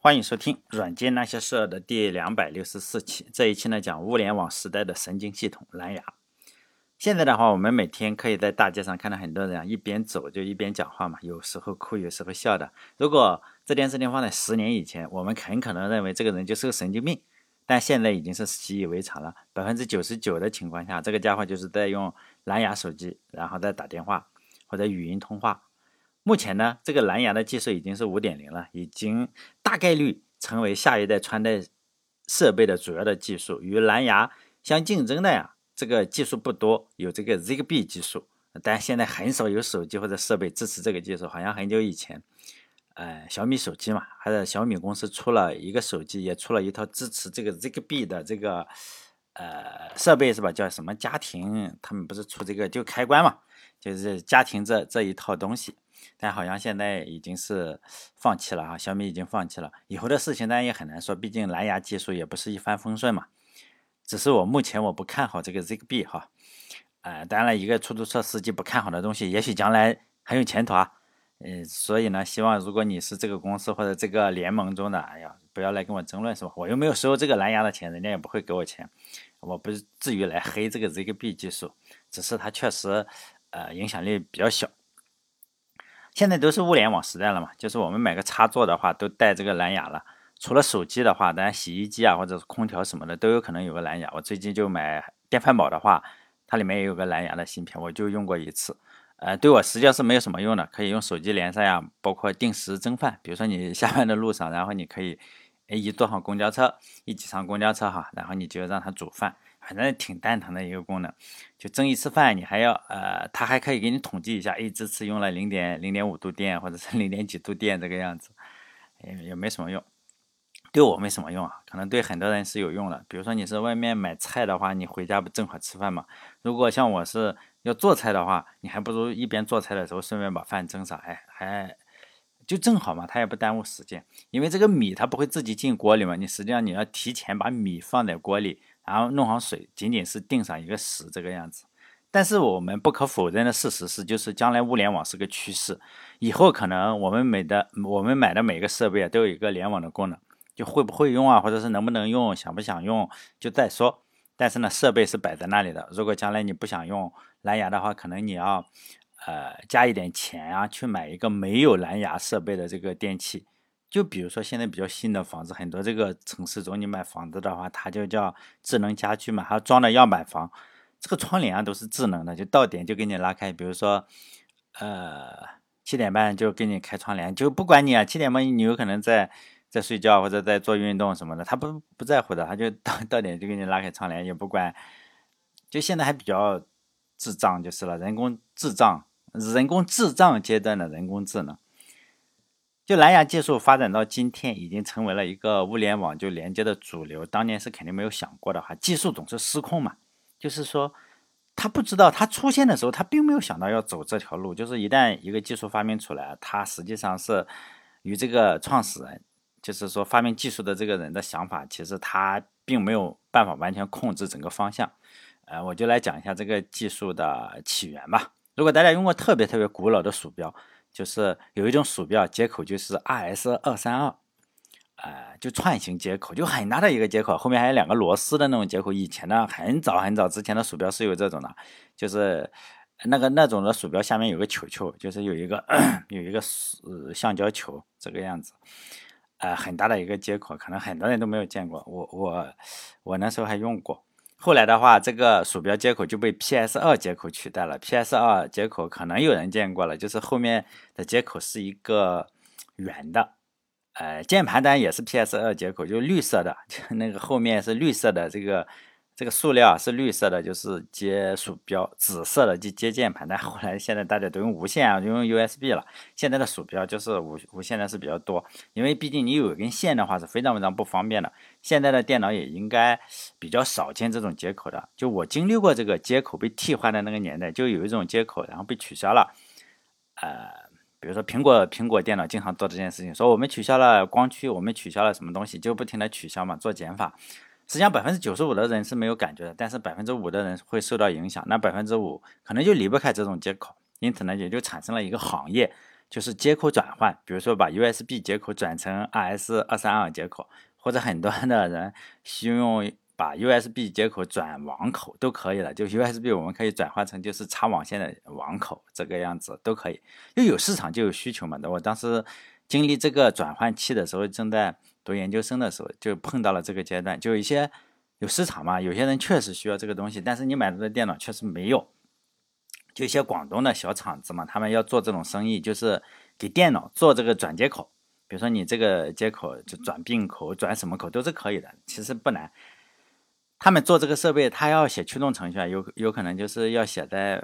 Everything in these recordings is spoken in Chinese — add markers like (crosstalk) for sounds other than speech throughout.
欢迎收听《软件那些事儿》的第两百六十四期。这一期呢，讲物联网时代的神经系统——蓝牙。现在的话，我们每天可以在大街上看到很多人啊一边走就一边讲话嘛，有时候哭，有时候笑的。如果这件事情放在十年以前，我们很可能认为这个人就是个神经病，但现在已经是习以为常了。百分之九十九的情况下，这个家伙就是在用蓝牙手机，然后再打电话或者语音通话。目前呢，这个蓝牙的技术已经是五点零了，已经大概率成为下一代穿戴设备的主要的技术。与蓝牙相竞争的呀，这个技术不多，有这个 Zigbee 技术，但现在很少有手机或者设备支持这个技术。好像很久以前，呃，小米手机嘛，还是小米公司出了一个手机，也出了一套支持这个 Zigbee 的这个呃设备，是吧？叫什么家庭？他们不是出这个就开关嘛，就是家庭这这一套东西。但好像现在已经是放弃了哈，小米已经放弃了。以后的事情当然也很难说，毕竟蓝牙技术也不是一帆风顺嘛。只是我目前我不看好这个 Zigbee 哈，呃，当然，一个出租车司机不看好的东西，也许将来很有前途啊。嗯，所以呢，希望如果你是这个公司或者这个联盟中的，哎呀，不要来跟我争论是吧？我又没有收这个蓝牙的钱，人家也不会给我钱，我不至于来黑这个 Zigbee 技术，只是它确实呃影响力比较小。现在都是物联网时代了嘛，就是我们买个插座的话都带这个蓝牙了。除了手机的话，当然洗衣机啊或者是空调什么的都有可能有个蓝牙。我最近就买电饭煲的话，它里面也有个蓝牙的芯片，我就用过一次。呃，对我实际上是没有什么用的，可以用手机连上呀，包括定时蒸饭。比如说你下班的路上，然后你可以，哎，一坐上公交车，一挤上公交车哈，然后你就让它煮饭。反正挺蛋疼的一个功能，就蒸一次饭，你还要呃，它还可以给你统计一下，哎，这次用了零点零点五度电，或者是零点几度电这个样子，也也没什么用，对我没什么用啊，可能对很多人是有用的。比如说你是外面买菜的话，你回家不正好吃饭吗？如果像我是要做菜的话，你还不如一边做菜的时候顺便把饭蒸上，哎，还就正好嘛，它也不耽误时间，因为这个米它不会自己进锅里嘛，你实际上你要提前把米放在锅里。然后弄好水，仅仅是定上一个时这个样子。但是我们不可否认的事实是，就是将来物联网是个趋势，以后可能我们买的我们买的每个设备啊都有一个联网的功能，就会不会用啊，或者是能不能用，想不想用就再说。但是呢，设备是摆在那里的。如果将来你不想用蓝牙的话，可能你要呃加一点钱啊，去买一个没有蓝牙设备的这个电器。就比如说现在比较新的房子，很多这个城市中，你买房子的话，它就叫智能家居嘛，它装的样板房，这个窗帘啊都是智能的，就到点就给你拉开。比如说，呃，七点半就给你开窗帘，就不管你啊，七点半你有可能在在睡觉或者在做运动什么的，他不不在乎的，他就到到点就给你拉开窗帘，也不管。就现在还比较智障就是了，人工智障，人工智障阶段的人工智能。就蓝牙技术发展到今天，已经成为了一个物联网就连接的主流。当年是肯定没有想过的哈，技术总是失控嘛。就是说，他不知道他出现的时候，他并没有想到要走这条路。就是一旦一个技术发明出来，它实际上是与这个创始人，就是说发明技术的这个人的想法，其实他并没有办法完全控制整个方向。呃，我就来讲一下这个技术的起源吧。如果大家用过特别特别古老的鼠标。就是有一种鼠标接口，就是 RS 二三二，呃，就串行接口，就很大的一个接口，后面还有两个螺丝的那种接口。以前呢，很早很早之前的鼠标是有这种的，就是那个那种的鼠标下面有个球球，就是有一个有一个呃橡胶球这个样子，呃，很大的一个接口，可能很多人都没有见过，我我我那时候还用过。后来的话，这个鼠标接口就被 PS2 接口取代了。PS2 接口可能有人见过了，就是后面的接口是一个圆的，呃，键盘端也是 PS2 接口，就绿色的，就那个后面是绿色的这个。这个塑料啊是绿色的，就是接鼠标；紫色的就接键盘。但后来现在大家都用无线啊，就用 USB 了。现在的鼠标就是无无线的是比较多，因为毕竟你有一根线的话是非常非常不方便的。现在的电脑也应该比较少见这种接口的。就我经历过这个接口被替换的那个年代，就有一种接口然后被取消了。呃，比如说苹果苹果电脑经常做这件事情，说我们取消了光驱，我们取消了什么东西，就不停的取消嘛，做减法。实际上百分之九十五的人是没有感觉的，但是百分之五的人会受到影响。那百分之五可能就离不开这种接口，因此呢，也就产生了一个行业，就是接口转换，比如说把 USB 接口转成 RS 二三二接口，或者很多的人需用把 USB 接口转网口都可以了。就 USB 我们可以转换成就是插网线的网口，这个样子都可以。就有市场就有需求嘛。我当时经历这个转换期的时候，正在读研究生的时候，就碰到了这个阶段，就一些有市场嘛，有些人确实需要这个东西，但是你买的电脑确实没有。就一些广东的小厂子嘛，他们要做这种生意，就是给电脑做这个转接口。比如说你这个接口就转并口、转什么口都是可以的，其实不难。他们做这个设备，他要写驱动程序啊，有有可能就是要写在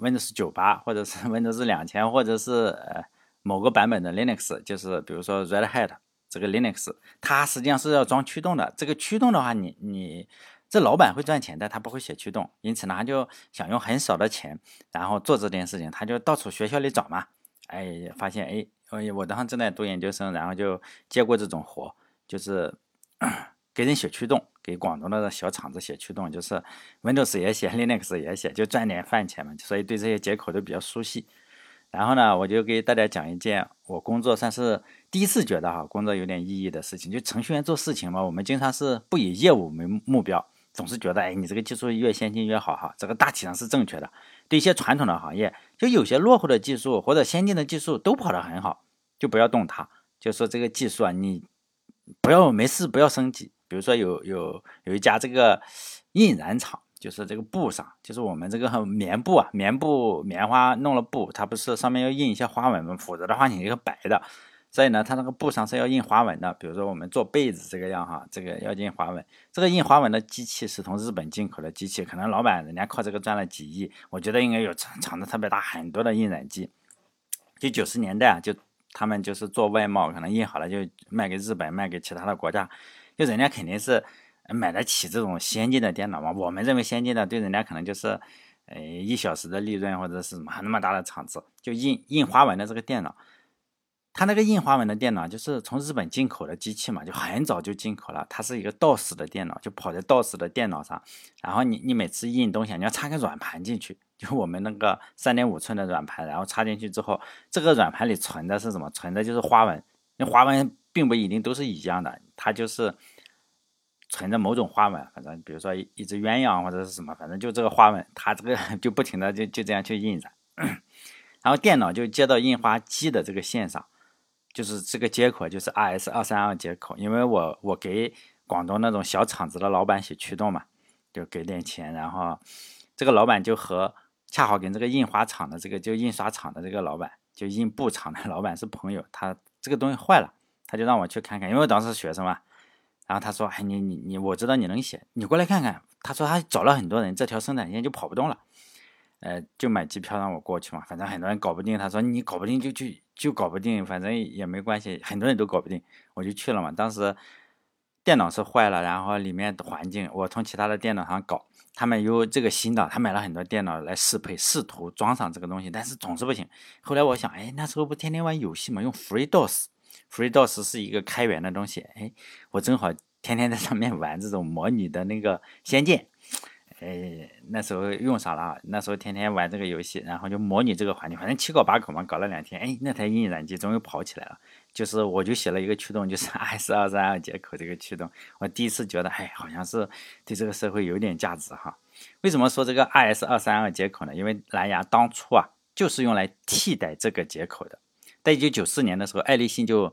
Windows 九八，或者是 (laughs) Windows 两千，或者是呃某个版本的 Linux，就是比如说 Red Hat 这个 Linux，它实际上是要装驱动的。这个驱动的话，你你。这老板会赚钱的，他不会写驱动，因此呢，他就想用很少的钱，然后做这件事情，他就到处学校里找嘛，哎，发现哎，我当时正在读研究生，然后就接过这种活，就是 (coughs) 给人写驱动，给广东的小厂子写驱动，就是 Windows 也写，(laughs) Linux 也写，就赚点饭钱嘛，所以对这些接口都比较熟悉。然后呢，我就给大家讲一件我工作算是第一次觉得哈，工作有点意义的事情，就程序员做事情嘛，我们经常是不以业务为目标。总是觉得，哎，你这个技术越先进越好哈，这个大体上是正确的。对一些传统的行业，就有些落后的技术或者先进的技术都跑得很好，就不要动它。就说这个技术啊，你不要没事不要升级。比如说有有有一家这个印染厂，就是这个布上，就是我们这个棉布啊，棉布棉花弄了布，它不是上面要印一些花纹吗？否则的话，你这个白的。所以呢，它那个布上是要印花纹的，比如说我们做被子这个样哈，这个要印花纹。这个印花纹的机器是从日本进口的机器，可能老板人家靠这个赚了几亿，我觉得应该有厂厂子特别大，很多的印染机。就九十年代啊，就他们就是做外贸，可能印好了就卖给日本，卖给其他的国家，就人家肯定是买得起这种先进的电脑嘛。我们认为先进的，对人家可能就是，呃，一小时的利润或者是什么那么大的厂子，就印印花纹的这个电脑。它那个印花纹的电脑就是从日本进口的机器嘛，就很早就进口了。它是一个 DOS 的电脑，就跑在 DOS 的电脑上。然后你你每次印东西，你要插个软盘进去，就我们那个三点五寸的软盘，然后插进去之后，这个软盘里存的是什么？存的就是花纹。那花纹并不一定都是一样的，它就是存着某种花纹。反正比如说一只鸳鸯或者是什么，反正就这个花纹，它这个 (laughs) 就不停的就就这样去印着。然后电脑就接到印花机的这个线上。就是这个接口就是 RS 二三二接口，因为我我给广东那种小厂子的老板写驱动嘛，就给点钱，然后这个老板就和恰好跟这个印花厂的这个就印刷厂的这个老板，就印布厂的老板是朋友，他这个东西坏了，他就让我去看看，因为我当时学生嘛，然后他说，哎你你你，我知道你能写，你过来看看，他说他找了很多人，这条生产线就跑不动了。呃，就买机票让我过去嘛，反正很多人搞不定。他说你搞不定就去，就搞不定，反正也没关系，很多人都搞不定，我就去了嘛。当时电脑是坏了，然后里面的环境我从其他的电脑上搞，他们有这个新的，他买了很多电脑来适配，试图装上这个东西，但是总是不行。后来我想，哎，那时候不天天玩游戏嘛，用 FreeDOS，FreeDOS 是一个开源的东西，哎，我正好天天在上面玩这种模拟的那个《仙剑》。哎，那时候用上了，那时候天天玩这个游戏，然后就模拟这个环境，反正七搞八搞嘛，搞了两天，哎，那台印染机终于跑起来了。就是我就写了一个驱动，就是 (laughs) S 二三二接口这个驱动，我第一次觉得，哎，好像是对这个社会有点价值哈。为什么说这个 RS 二三二接口呢？因为蓝牙当初啊就是用来替代这个接口的，在一九九四年的时候，爱立信就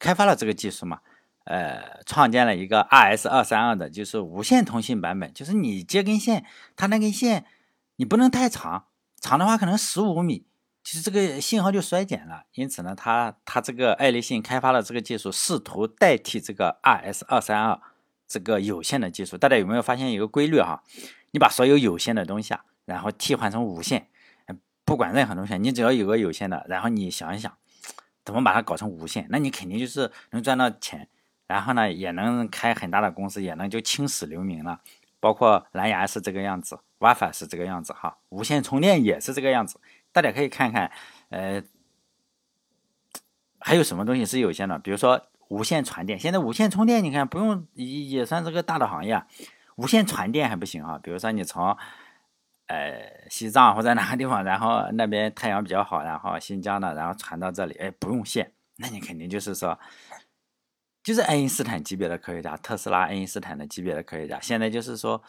开发了这个技术嘛。呃，创建了一个 RS 二三二的，就是无线通信版本，就是你接根线，它那根线你不能太长，长的话可能十五米，其实这个信号就衰减了。因此呢，它它这个爱立信开发了这个技术，试图代替这个 RS 二三二这个有线的技术。大家有没有发现一个规律哈？你把所有有线的东西啊，然后替换成无线，不管任何东西，你只要有个有线的，然后你想一想，怎么把它搞成无线，那你肯定就是能赚到钱。然后呢，也能开很大的公司，也能就青史留名了。包括蓝牙是这个样子，WiFi 是这个样子哈，无线充电也是这个样子。大家可以看看，呃，还有什么东西是有线的？比如说无线传电，现在无线充电你看不用也也算是个大的行业。无线传电还不行啊，比如说你从呃西藏或者哪个地方，然后那边太阳比较好，然后新疆的，然后传到这里，哎，不用线，那你肯定就是说，就是爱因斯坦级别的科学家，特斯拉、爱因斯坦的级别的科学家。现在就是说，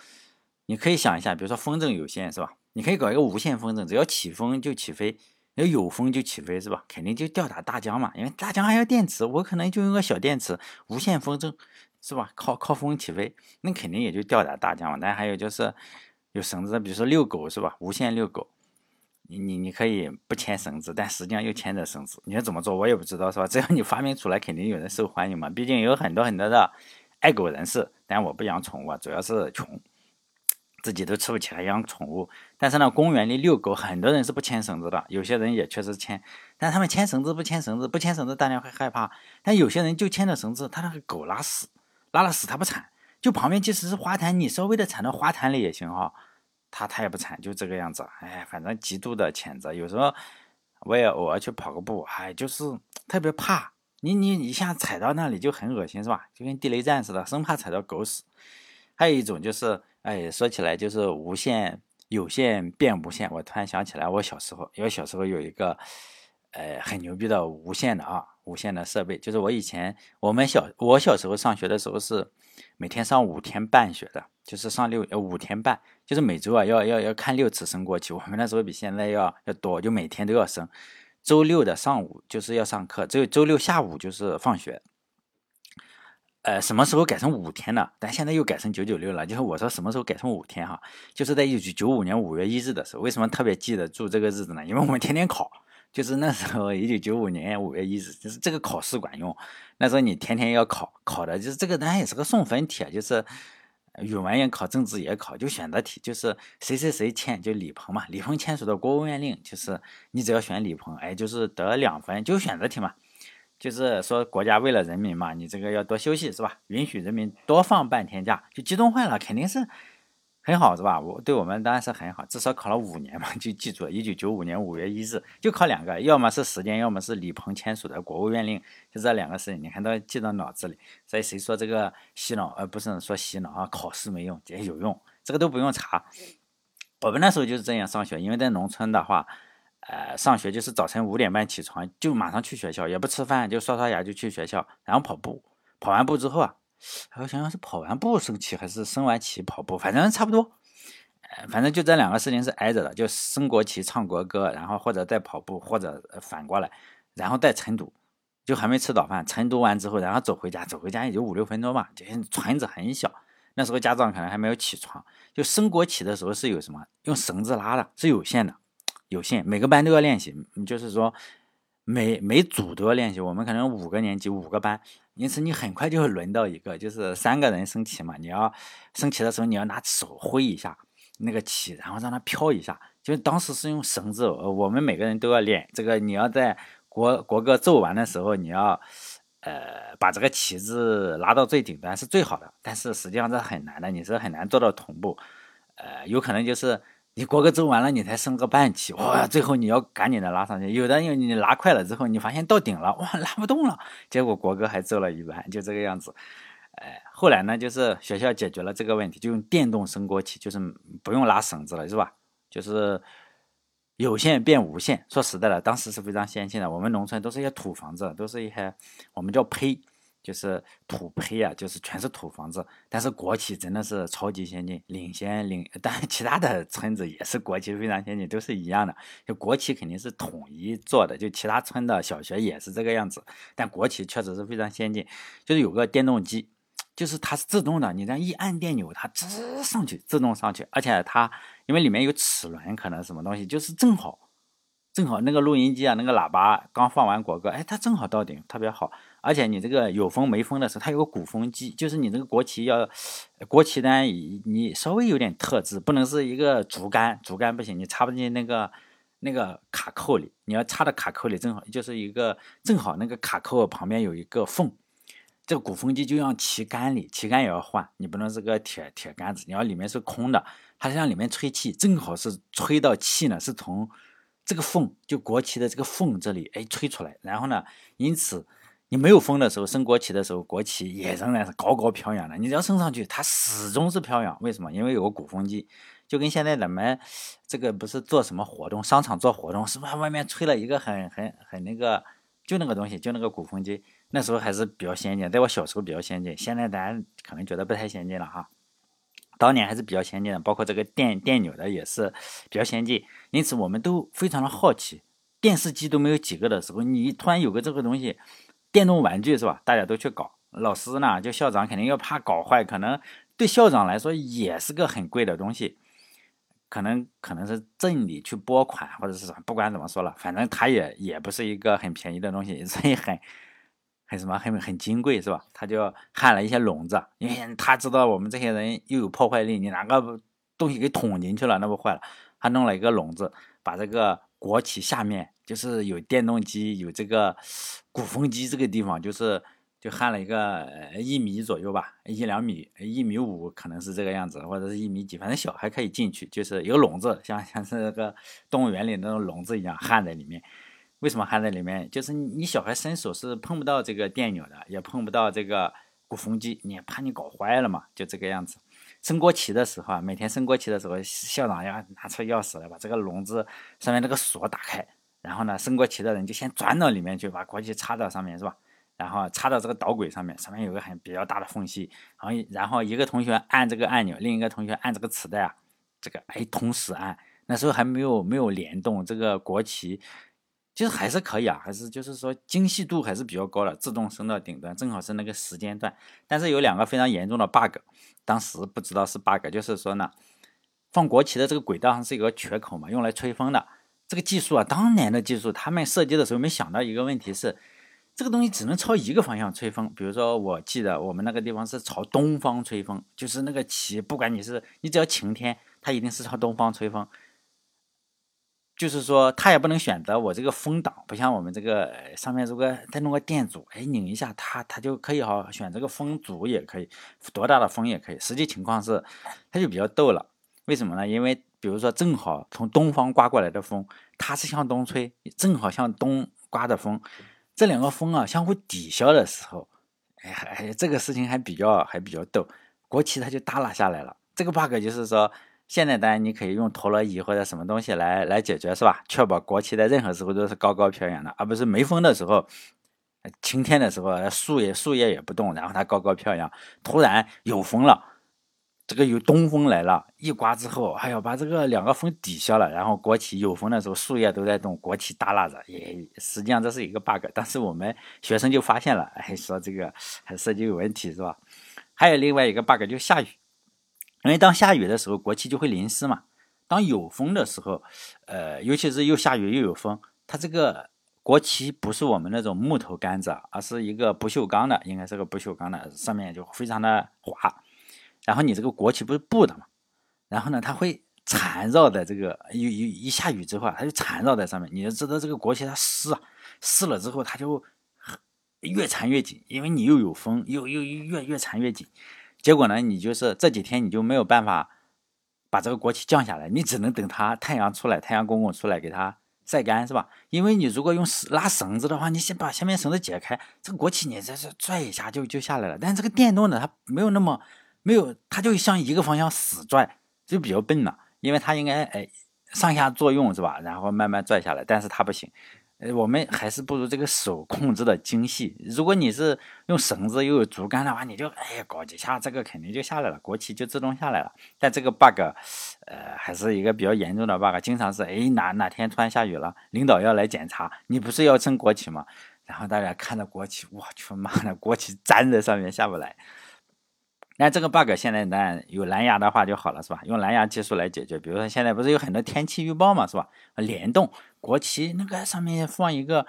你可以想一下，比如说风筝有限是吧？你可以搞一个无线风筝，只要起风就起飞。要有风就起飞是吧？肯定就吊打大疆嘛，因为大疆还要电池，我可能就用个小电池，无线风筝是吧？靠靠风起飞，那肯定也就吊打大疆嘛。但还有就是有绳子，比如说遛狗是吧？无线遛狗，你你你可以不牵绳子，但实际上又牵着绳子，你要怎么做我也不知道是吧？只要你发明出来，肯定有人受欢迎嘛。毕竟有很多很多的爱狗人士，但我不养宠物，主要是穷。自己都吃不起，还养宠物。但是呢，公园里遛狗，很多人是不牵绳子的。有些人也确实牵，但他们牵绳子不牵绳子，不牵绳子大家会害怕。但有些人就牵着绳子，他那个狗拉屎，拉了屎他不铲，就旁边即使是花坛，你稍微的铲到花坛里也行哈，他他也不铲，就这个样子。哎，反正极度的谴责。有时候我也偶尔去跑个步，哎，就是特别怕你你一下踩到那里就很恶心是吧？就跟地雷战似的，生怕踩到狗屎。还有一种就是。哎，说起来就是无限、有线变无限。我突然想起来，我小时候，因为小时候有一个，呃，很牛逼的无线的啊，无线的设备。就是我以前我们小我小时候上学的时候是每天上五天半学的，就是上六呃五天半，就是每周啊要要要看六次升国旗。我们那时候比现在要要多，就每天都要升。周六的上午就是要上课，只有周六下午就是放学。呃，什么时候改成五天呢？但现在又改成九九六了。就是我说什么时候改成五天哈，就是在一九九五年五月一日的时候。为什么特别记得住这个日子呢？因为我们天天考，就是那时候一九九五年五月一日，就是这个考试管用。那时候你天天要考，考的就是这个，当然也是个送分题，就是语文也考，政治也考，就选择题，就是谁谁谁签，就李鹏嘛，李鹏签署的国务院令，就是你只要选李鹏，哎，就是得两分，就选择题嘛。就是说，国家为了人民嘛，你这个要多休息是吧？允许人民多放半天假，就激动坏了，肯定是很好是吧？我对我们当然是很好，至少考了五年嘛，(laughs) 就记住了，一九九五年五月一日就考两个，要么是时间，要么是李鹏签署的国务院令，就这两个事情，你看都记到脑子里。所以谁说这个洗脑，而不是说洗脑啊？考试没用，也有用，这个都不用查。我们那时候就是这样上学，因为在农村的话。呃，上学就是早晨五点半起床，就马上去学校，也不吃饭，就刷刷牙就去学校，然后跑步。跑完步之后啊，我想想是跑完步升旗还是升完旗跑步，反正差不多。反正就这两个事情是挨着的，就升国旗、唱国歌，然后或者再跑步，或者反过来，然后再晨读，就还没吃早饭。晨读完之后，然后走回家，走回家也就五六分钟吧，就村子很小，那时候家长可能还没有起床。就升国旗的时候是有什么？用绳子拉的，是有线的。有限，每个班都要练习，就是说每每组都要练习。我们可能五个年级五个班，因此你很快就会轮到一个，就是三个人升旗嘛。你要升旗的时候，你要拿手挥一下那个旗，然后让它飘一下。就当时是用绳子，我们每个人都要练这个。你要在国国歌奏完的时候，你要呃把这个旗子拉到最顶端是最好的。但是实际上这很难的，你是很难做到同步，呃，有可能就是。你国歌奏完了，你才升个半旗，哇！最后你要赶紧的拉上去。有的因为你拉快了之后，你发现到顶了，哇，拉不动了，结果国歌还奏了一半，就这个样子。哎，后来呢，就是学校解决了这个问题，就用电动升国旗，就是不用拉绳子了，是吧？就是有线变无线。说实在的，当时是非常先进的。我们农村都是一些土房子，都是一些我们叫胚。就是土坯啊，就是全是土房子，但是国企真的是超级先进，领先领。当然，其他的村子也是国企非常先进，都是一样的。就国企肯定是统一做的，就其他村的小学也是这个样子。但国企确实是非常先进，就是有个电动机，就是它是自动的，你这样一按电钮，它吱上去，自动上去。而且它因为里面有齿轮，可能什么东西，就是正好。正好那个录音机啊，那个喇叭刚放完国歌，哎，它正好到顶，特别好。而且你这个有风没风的时候，它有个鼓风机，就是你这个国旗要国旗单，你稍微有点特质，不能是一个竹竿，竹竿不行，你插不进那个那个卡扣里，你要插到卡扣里，正好就是一个正好那个卡扣旁边有一个缝，这个鼓风机就像旗杆里，旗杆也要换，你不能是个铁铁杆子，你要里面是空的，它向里面吹气，正好是吹到气呢，是从。这个缝就国旗的这个缝这里，哎，吹出来，然后呢，因此你没有风的时候升国旗的时候，国旗也仍然是高高飘扬的。你只要升上去，它始终是飘扬。为什么？因为有个鼓风机，就跟现在咱们这个不是做什么活动，商场做活动，是不是外面吹了一个很很很那个，就那个东西，就那个鼓风机，那时候还是比较先进，在我小时候比较先进，现在咱可能觉得不太先进了哈。当年还是比较先进的，包括这个电电钮的也是比较先进，因此我们都非常的好奇。电视机都没有几个的时候，你突然有个这个东西，电动玩具是吧？大家都去搞，老师呢，就校长肯定要怕搞坏，可能对校长来说也是个很贵的东西，可能可能是镇里去拨款或者是什么，不管怎么说了，反正它也也不是一个很便宜的东西，(laughs) 所以很。很什么很很金贵是吧？他就焊了一些笼子，因为他知道我们这些人又有破坏力，你拿个东西给捅进去了，那不坏了。他弄了一个笼子，把这个国旗下面就是有电动机、有这个鼓风机这个地方，就是就焊了一个一米左右吧，一两米，一米五可能是这个样子，或者是一米几，反正小还可以进去，就是有笼子，像像是那个动物园里那种笼子一样焊在里面。为什么焊在里面？就是你小孩伸手是碰不到这个电钮的，也碰不到这个鼓风机，你怕你搞坏了嘛？就这个样子。升国旗的时候啊，每天升国旗的时候，校长要拿出钥匙来把这个笼子上面那个锁打开，然后呢，升国旗的人就先钻到里面去，把国旗插到上面，是吧？然后插到这个导轨上面，上面有个很比较大的缝隙，然后然后一个同学按这个按钮，另一个同学按这个磁带啊，这个哎同时按，那时候还没有没有联动这个国旗。其实还是可以啊，还是就是说精细度还是比较高的，自动升到顶端，正好是那个时间段。但是有两个非常严重的 bug，当时不知道是 bug，就是说呢，放国旗的这个轨道上是有个缺口嘛，用来吹风的。这个技术啊，当年的技术，他们设计的时候没想到一个问题是，这个东西只能朝一个方向吹风。比如说，我记得我们那个地方是朝东方吹风，就是那个旗，不管你是你只要晴天，它一定是朝东方吹风。就是说，它也不能选择我这个风挡，不像我们这个上面如果再弄个电阻，哎，拧一下它，它就可以哈，选这个风阻也可以，多大的风也可以。实际情况是，它就比较逗了。为什么呢？因为比如说，正好从东方刮过来的风，它是向东吹，正好向东刮的风，这两个风啊相互抵消的时候，哎，这个事情还比较还比较逗，国旗它就耷拉下来了。这个 bug 就是说。现在当然你可以用陀螺仪或者什么东西来来解决，是吧？确保国旗在任何时候都是高高飘扬的，而不是没风的时候、晴天的时候，树叶树叶也不动，然后它高高飘扬。突然有风了，这个有东风来了，一刮之后，哎呀，把这个两个风抵消了，然后国旗有风的时候，树叶都在动，国旗耷拉着，也实际上这是一个 bug。但是我们学生就发现了，哎，说这个还设计有问题，是吧？还有另外一个 bug 就下雨。因为当下雨的时候，国旗就会淋湿嘛。当有风的时候，呃，尤其是又下雨又有风，它这个国旗不是我们那种木头杆子，而是一个不锈钢的，应该是个不锈钢的，上面就非常的滑。然后你这个国旗不是布的嘛，然后呢，它会缠绕在这个，一一一下雨之后，它就缠绕在上面。你就知道这个国旗它湿啊，湿了之后它就越缠越紧，因为你又有风，又又越越缠越紧。结果呢，你就是这几天你就没有办法把这个国旗降下来，你只能等它太阳出来，太阳公公出来给它晒干，是吧？因为你如果用拉绳子的话，你先把下面绳子解开，这个国旗你这是拽一下就就下来了。但是这个电动的它没有那么没有，它就向一个方向死拽，就比较笨了，因为它应该哎上下作用是吧？然后慢慢拽下来，但是它不行。呃，我们还是不如这个手控制的精细。如果你是用绳子又有竹竿的话，你就哎搞几下，这个肯定就下来了，国旗就自动下来了。但这个 bug，呃，还是一个比较严重的 bug，经常是哎哪哪天突然下雨了，领导要来检查，你不是要升国旗吗？然后大家看着国旗，我去妈的，国旗粘在上面下不来。那这个 bug 现在呢有蓝牙的话就好了，是吧？用蓝牙技术来解决。比如说现在不是有很多天气预报嘛，是吧？联动国旗那个上面放一个，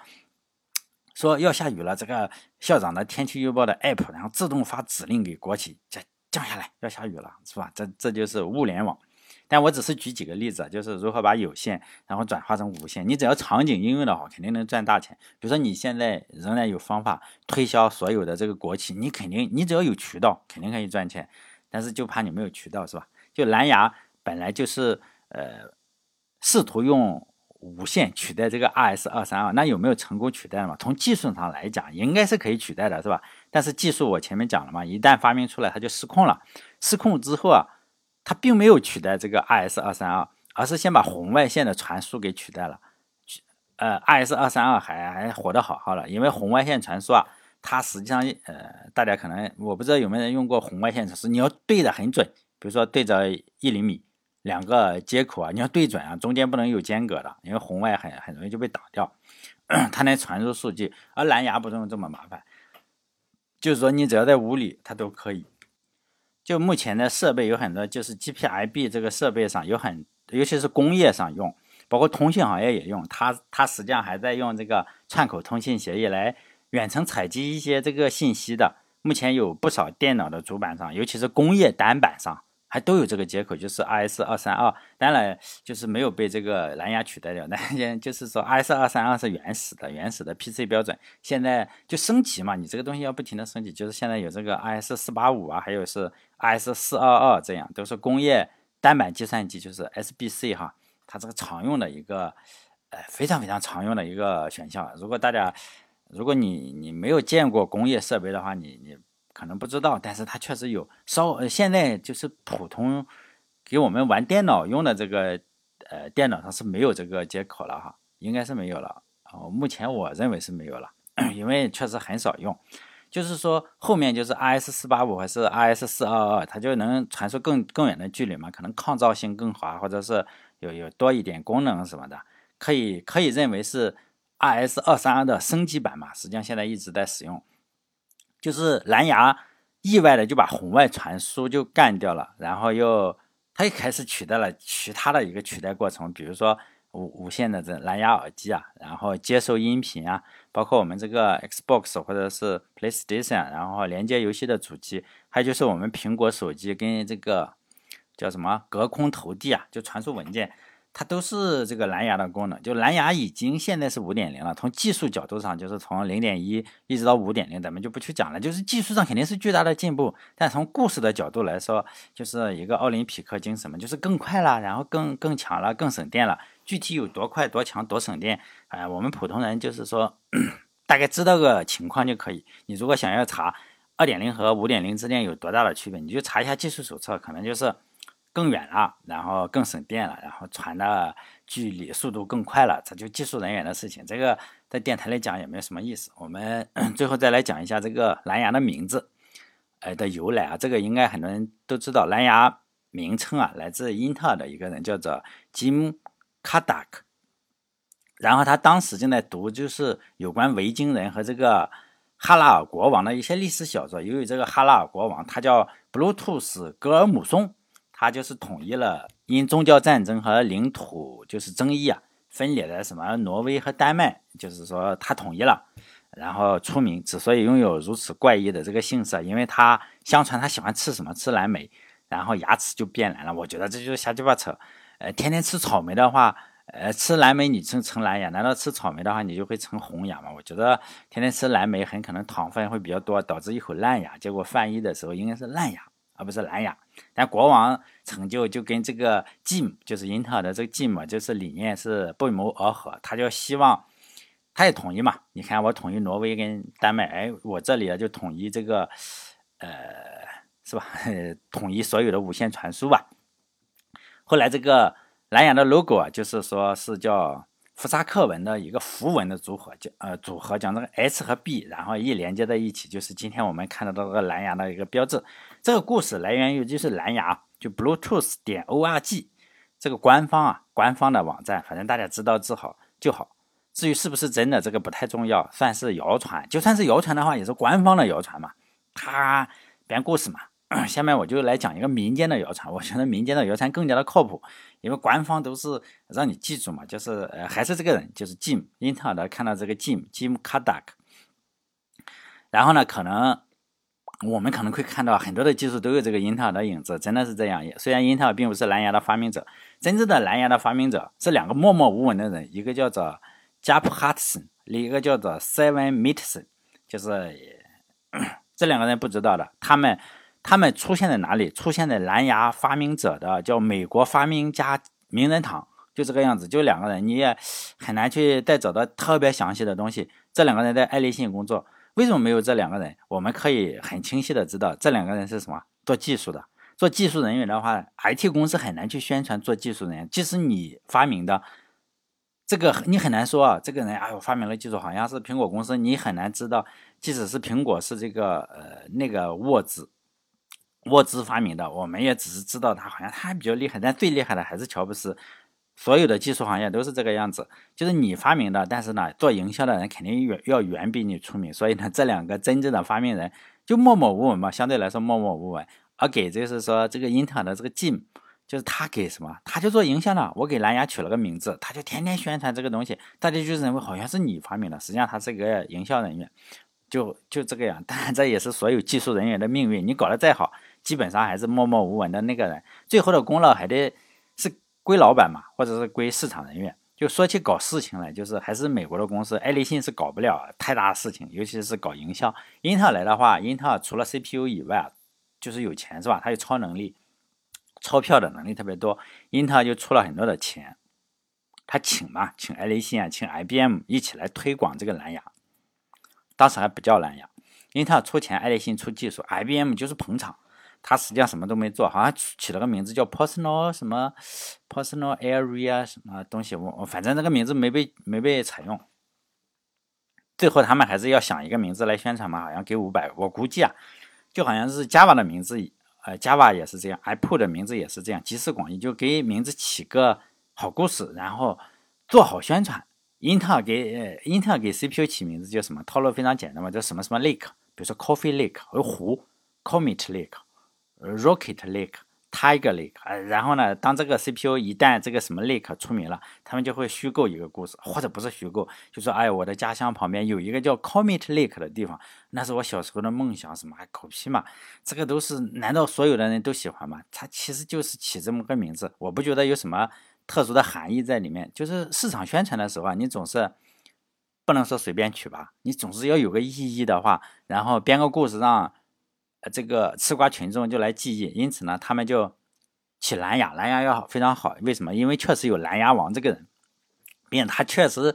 说要下雨了，这个校长的天气预报的 app，然后自动发指令给国旗，降降下来，要下雨了，是吧？这这就是物联网。但我只是举几个例子，就是如何把有线然后转化成无线。你只要场景应用的话，肯定能赚大钱。比如说你现在仍然有方法推销所有的这个国企，你肯定你只要有渠道，肯定可以赚钱。但是就怕你没有渠道，是吧？就蓝牙本来就是呃试图用无线取代这个 RS 二三二，那有没有成功取代嘛？从技术上来讲，应该是可以取代的，是吧？但是技术我前面讲了嘛，一旦发明出来，它就失控了。失控之后啊。它并没有取代这个 RS 二三二，而是先把红外线的传输给取代了。呃，RS 二三二还还活得好好的，因为红外线传输啊，它实际上呃，大家可能我不知道有没有人用过红外线传输，你要对的很准，比如说对着一厘米两个接口啊，你要对准啊，中间不能有间隔的，因为红外很很容易就被挡掉，(clears throat) 它能传输数据，而蓝牙不用这么麻烦，就是说你只要在屋里它都可以。就目前的设备有很多，就是 GPIB 这个设备上有很，尤其是工业上用。包括通信行业也用它，它实际上还在用这个串口通信协议来远程采集一些这个信息的。目前有不少电脑的主板上，尤其是工业单板上，还都有这个接口，就是 RS 二三二。当然，就是没有被这个蓝牙取代掉。(laughs) 那就是说，RS 二三二是原始的、原始的 PC 标准。现在就升级嘛，你这个东西要不停的升级。就是现在有这个 RS 四八五啊，还有是 RS 四二二，这样都是工业单板计算机，就是 SBC 哈。它这个常用的一个，呃，非常非常常用的一个选项。如果大家，如果你你没有见过工业设备的话，你你可能不知道。但是它确实有，稍现在就是普通给我们玩电脑用的这个，呃，电脑上是没有这个接口了哈，应该是没有了。哦，目前我认为是没有了，(coughs) 因为确实很少用。就是说后面就是 RS 四八五还是 RS 四二二，它就能传输更更远的距离嘛，可能抗噪性更好，或者是。有有多一点功能什么的，可以可以认为是 RS 二三二的升级版嘛？实际上现在一直在使用，就是蓝牙意外的就把红外传输就干掉了，然后又它又开始取代了其他的一个取代过程，比如说无无线的这蓝牙耳机啊，然后接收音频啊，包括我们这个 Xbox 或者是 PlayStation，然后连接游戏的主机，还有就是我们苹果手机跟这个。叫什么隔空投递啊？就传输文件，它都是这个蓝牙的功能。就蓝牙已经现在是五点零了。从技术角度上，就是从零点一一直到五点零，咱们就不去讲了。就是技术上肯定是巨大的进步，但从故事的角度来说，就是一个奥林匹克精神嘛，就是更快了，然后更更强了，更省电了。具体有多快、多强、多省电，哎，我们普通人就是说大概知道个情况就可以。你如果想要查二点零和五点零之间有多大的区别，你就查一下技术手册，可能就是。更远了，然后更省电了，然后传的距离速度更快了，这就技术人员的事情。这个在电台里讲也没有什么意思。我们 (clears throat) 最后再来讲一下这个蓝牙的名字，呃的由来啊，这个应该很多人都知道。蓝牙名称啊，来自英特尔的一个人叫做 Jim Kadak，然后他当时正在读就是有关维京人和这个哈拉尔国王的一些历史小说。由于这个哈拉尔国王他叫 Bluetooth 格尔姆松。他就是统一了，因宗教战争和领土就是争议啊，分裂的什么挪威和丹麦，就是说他统一了，然后出名。之所以拥有如此怪异的这个姓氏，因为他相传他喜欢吃什么吃蓝莓，然后牙齿就变蓝了。我觉得这就是瞎鸡巴扯。呃，天天吃草莓的话，呃，吃蓝莓你成成蓝牙，难道吃草莓的话你就会成红牙吗？我觉得天天吃蓝莓很可能糖分会比较多，导致一口烂牙。结果翻译的时候应该是烂牙。而不是蓝牙，但国王成就就跟这个 Jim 就是英特尔的这个 Jim 就是理念是不谋而合，他就希望他也统一嘛。你看我统一挪威跟丹麦，哎，我这里啊就统一这个，呃，是吧？(laughs) 统一所有的无线传输吧。后来这个蓝牙的 logo 啊，就是说是叫。福萨克文的一个符文的组合，叫呃组合，将这个 H 和 B，然后一连接在一起，就是今天我们看得到这个蓝牙的一个标志。这个故事来源于就是蓝牙，就 Bluetooth 点 org 这个官方啊，官方的网站，反正大家知道就好就好。至于是不是真的，这个不太重要，算是谣传。就算是谣传的话，也是官方的谣传嘛，他编故事嘛。(coughs) 下面我就来讲一个民间的谣传，我觉得民间的谣传更加的靠谱，因为官方都是让你记住嘛，就是呃还是这个人，就是 Jim 英特尔的，看到这个 Jim Jim Kadak，然后呢，可能我们可能会看到很多的技术都有这个英特尔的影子，真的是这样。虽然英特尔并不是蓝牙的发明者，真正的蓝牙的发明者是两个默默无闻的人，一个叫做 Jaap Hudson，另一个叫做 Seven Mitson，就是 (clears throat) 这两个人不知道的，他们。他们出现在哪里？出现在蓝牙发明者的叫美国发明家名人堂，就这个样子，就两个人，你也很难去再找到特别详细的东西。这两个人在爱立信工作，为什么没有这两个人？我们可以很清晰的知道，这两个人是什么？做技术的，做技术人员的话，IT 公司很难去宣传做技术人员，即使你发明的这个，你很难说啊，这个人哎呦发明了技术，好像是苹果公司，你很难知道，即使是苹果是这个呃那个沃兹。沃兹发明的，我们也只是知道他好像他比较厉害，但最厉害的还是乔布斯。所有的技术行业都是这个样子，就是你发明的，但是呢，做营销的人肯定远要远比你出名。所以呢，这两个真正的发明人就默默无闻嘛，相对来说默默无闻。而给就是说这个英特尔的这个 Jim，就是他给什么，他就做营销的。我给蓝牙取了个名字，他就天天宣传这个东西，大家就认为好像是你发明的，实际上他是一个营销人员，就就这个样。当然，这也是所有技术人员的命运。你搞得再好。基本上还是默默无闻的那个人，最后的功劳还得归老板嘛，或者是归市场人员。就说起搞事情来，就是还是美国的公司，爱立信是搞不了太大的事情，尤其是搞营销。英特尔来的话，英特尔除了 CPU 以外，就是有钱是吧？它有超能力，钞票的能力特别多。英特尔就出了很多的钱，他请嘛，请爱立信啊，请 IBM 一起来推广这个蓝牙。当时还不叫蓝牙，英特尔出钱，爱立信出技术，IBM 就是捧场。他实际上什么都没做，好像起了个名字叫 Personal 什么 Personal Area 什么东西，我我反正那个名字没被没被采用。最后他们还是要想一个名字来宣传嘛，好像给五百，我估计啊，就好像是 Java 的名字，呃，Java 也是这样，iPod 的名字也是这样，集思广益，就给名字起个好故事，然后做好宣传。英特尔给英特尔给 CPU 起名字叫什么？套路非常简单嘛，叫什么什么 Lake，比如说 Coffee Lake 和湖，Comet Lake。Rocket Lake、Tiger Lake，然后呢，当这个 CPU 一旦这个什么 Lake 出名了，他们就会虚构一个故事，或者不是虚构，就说，哎，我的家乡旁边有一个叫 Comet Lake 的地方，那是我小时候的梦想，什么还狗屁嘛？这个都是，难道所有的人都喜欢吗？它其实就是起这么个名字，我不觉得有什么特殊的含义在里面。就是市场宣传的时候啊，你总是不能说随便取吧，你总是要有个意义的话，然后编个故事让。这个吃瓜群众就来记忆，因此呢，他们就起蓝牙，蓝牙要非常好。为什么？因为确实有蓝牙王这个人，并且他确实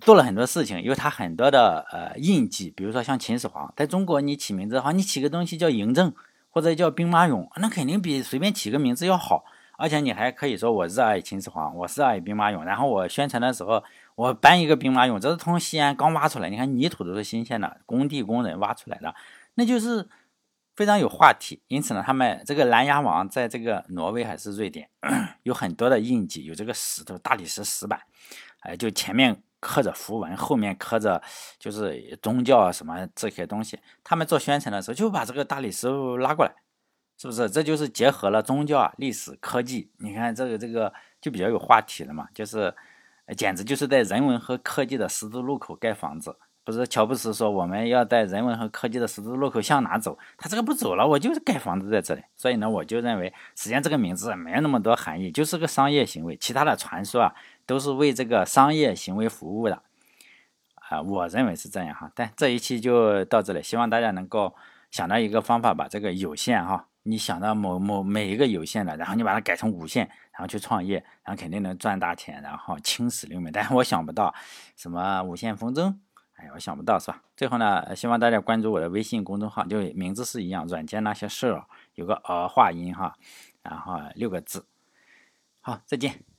做了很多事情，有他很多的呃印记。比如说像秦始皇，在中国你起名字的话，你起个东西叫嬴政或者叫兵马俑，那肯定比随便起个名字要好。而且你还可以说我热爱秦始皇，我热爱兵马俑。然后我宣传的时候，我搬一个兵马俑，这是从西安刚挖出来，你看泥土都是新鲜的，工地工人挖出来的。那就是非常有话题，因此呢，他们这个蓝牙王在这个挪威还是瑞典有很多的印记，有这个石头大理石石板，哎，就前面刻着符文，后面刻着就是宗教啊什么这些东西。他们做宣传的时候就把这个大理石拉过来，是不是？这就是结合了宗教啊、历史、科技。你看这个这个就比较有话题了嘛，就是简直就是在人文和科技的十字路口盖房子。不是乔布斯说我们要在人文和科技的十字路口向哪走？他这个不走了，我就是盖房子在这里。所以呢，我就认为，实际上这个名字没有那么多含义，就是个商业行为。其他的传说啊，都是为这个商业行为服务的。啊，我认为是这样哈。但这一期就到这里，希望大家能够想到一个方法，把这个有限哈，你想到某某每一个有限的，然后你把它改成无限，然后去创业，然后肯定能赚大钱，然后青史留名。但是我想不到什么无限风筝。哎，我想不到是吧？最后呢，希望大家关注我的微信公众号，就名字是一样，软件那些事儿，有个儿化音哈，然后六个字。好，再见。